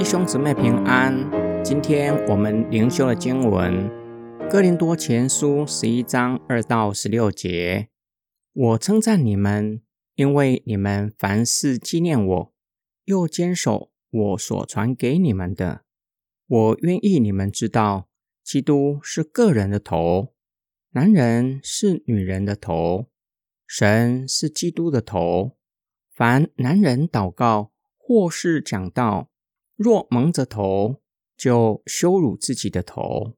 弟兄姊妹平安，今天我们灵修的经文《哥林多前书》十一章二到十六节。我称赞你们，因为你们凡事纪念我，又坚守我所传给你们的。我愿意你们知道，基督是个人的头，男人是女人的头，神是基督的头。凡男人祷告或是讲道，若蒙着头，就羞辱自己的头；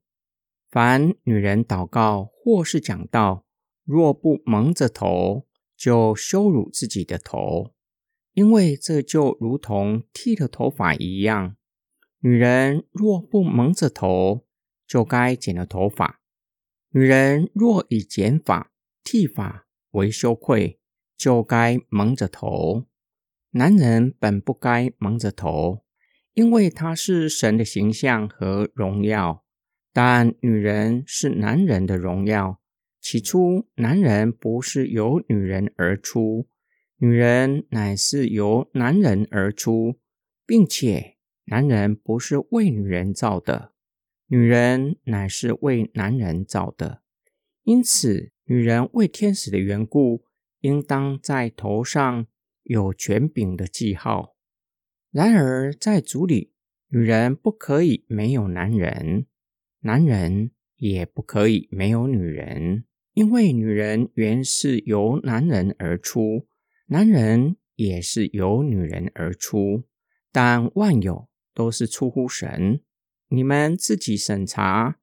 凡女人祷告或是讲道，若不蒙着头，就羞辱自己的头，因为这就如同剃了头发一样。女人若不蒙着头，就该剪了头发；女人若以剪发、剃发为羞愧，就该蒙着头。男人本不该蒙着头。因为他是神的形象和荣耀，但女人是男人的荣耀。起初，男人不是由女人而出，女人乃是由男人而出，并且男人不是为女人造的，女人乃是为男人造的。因此，女人为天使的缘故，应当在头上有权柄的记号。然而，在主里，女人不可以没有男人，男人也不可以没有女人，因为女人原是由男人而出，男人也是由女人而出。但万有都是出乎神。你们自己审查，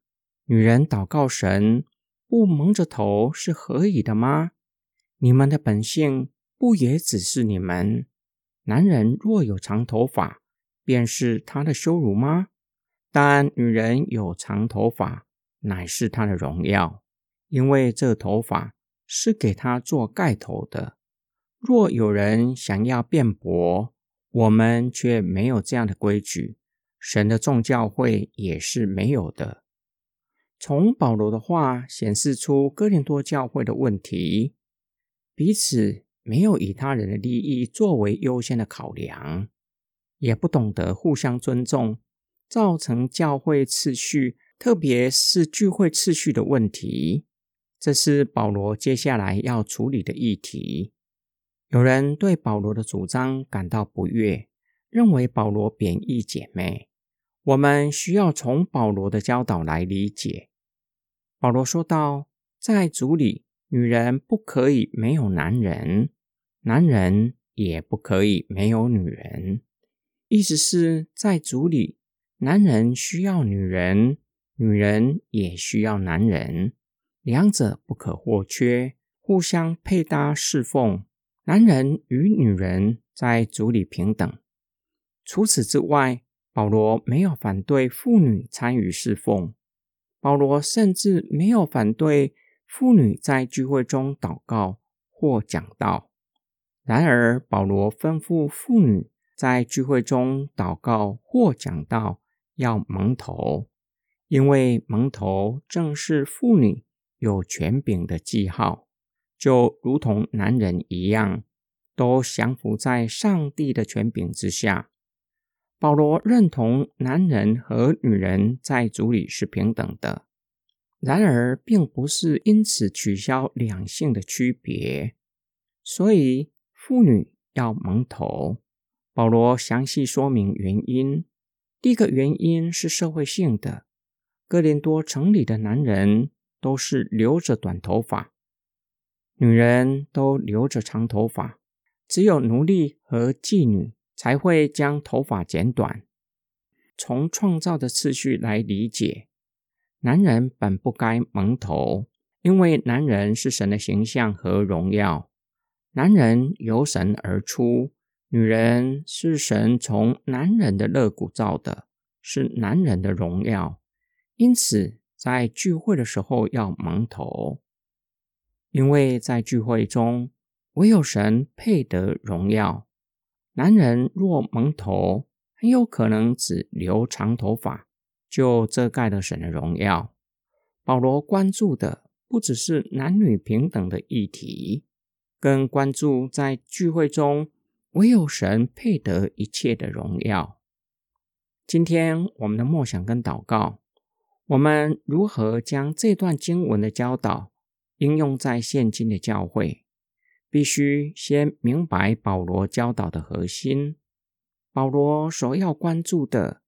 女人祷告神不蒙着头是何以的吗？你们的本性不也只是你们？男人若有长头发，便是他的羞辱吗？但女人有长头发，乃是她的荣耀，因为这头发是给她做盖头的。若有人想要辩驳，我们却没有这样的规矩，神的众教会也是没有的。从保罗的话显示出哥林多教会的问题，彼此。没有以他人的利益作为优先的考量，也不懂得互相尊重，造成教会次序，特别是聚会次序的问题。这是保罗接下来要处理的议题。有人对保罗的主张感到不悦，认为保罗贬义姐妹。我们需要从保罗的教导来理解。保罗说道：“在主里，女人不可以没有男人。”男人也不可以没有女人，意思是在主里，男人需要女人，女人也需要男人，两者不可或缺，互相配搭侍奉。男人与女人在主里平等。除此之外，保罗没有反对妇女参与侍奉，保罗甚至没有反对妇女在聚会中祷告或讲道。然而，保罗吩咐妇女在聚会中祷告或讲道要蒙头，因为蒙头正是妇女有权柄的记号，就如同男人一样，都降服在上帝的权柄之下。保罗认同男人和女人在主里是平等的，然而并不是因此取消两性的区别，所以。妇女要蒙头，保罗详细说明原因。第一个原因是社会性的，哥林多城里的男人都是留着短头发，女人都留着长头发，只有奴隶和妓女才会将头发剪短。从创造的次序来理解，男人本不该蒙头，因为男人是神的形象和荣耀。男人由神而出，女人是神从男人的肋骨造的，是男人的荣耀。因此，在聚会的时候要蒙头，因为在聚会中唯有神配得荣耀。男人若蒙头，很有可能只留长头发，就遮盖了神的荣耀。保罗关注的不只是男女平等的议题。更关注在聚会中唯有神配得一切的荣耀。今天我们的默想跟祷告，我们如何将这段经文的教导应用在现今的教会？必须先明白保罗教导的核心。保罗所要关注的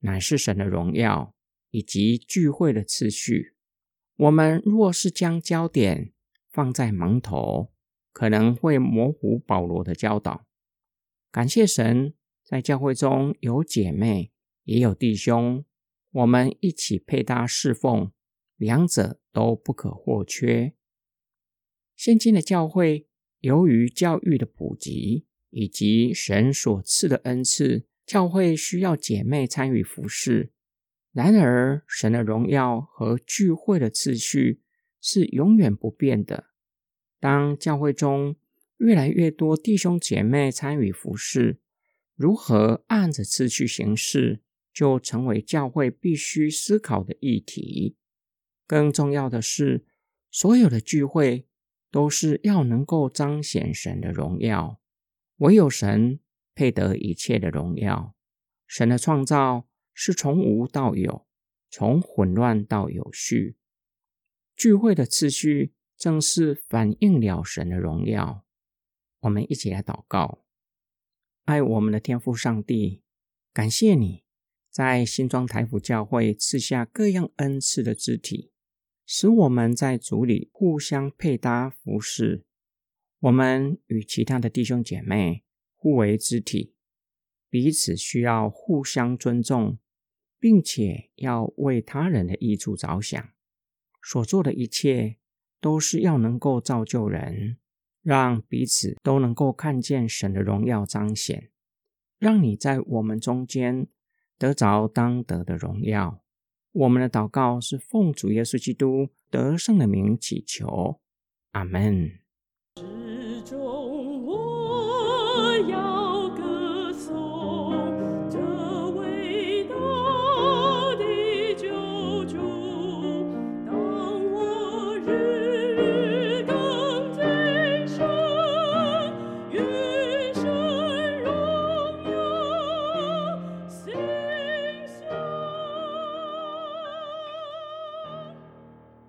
乃是神的荣耀以及聚会的次序。我们若是将焦点放在蒙头，可能会模糊保罗的教导。感谢神，在教会中有姐妹也有弟兄，我们一起配搭侍奉，两者都不可或缺。现今的教会。由于教育的普及以及神所赐的恩赐，教会需要姐妹参与服侍。然而，神的荣耀和聚会的次序是永远不变的。当教会中越来越多弟兄姐妹参与服侍，如何按着次序行事，就成为教会必须思考的议题。更重要的是，所有的聚会。都是要能够彰显神的荣耀，唯有神配得一切的荣耀。神的创造是从无到有，从混乱到有序。聚会的次序正是反映了神的荣耀。我们一起来祷告：爱我们的天父上帝，感谢你在新庄台府教会赐下各样恩赐的肢体。使我们在组里互相配搭服侍，我们与其他的弟兄姐妹互为肢体，彼此需要互相尊重，并且要为他人的益处着想。所做的一切都是要能够造就人，让彼此都能够看见神的荣耀彰显，让你在我们中间得着当得的荣耀。我们的祷告是奉主耶稣基督得胜的名祈求，阿门。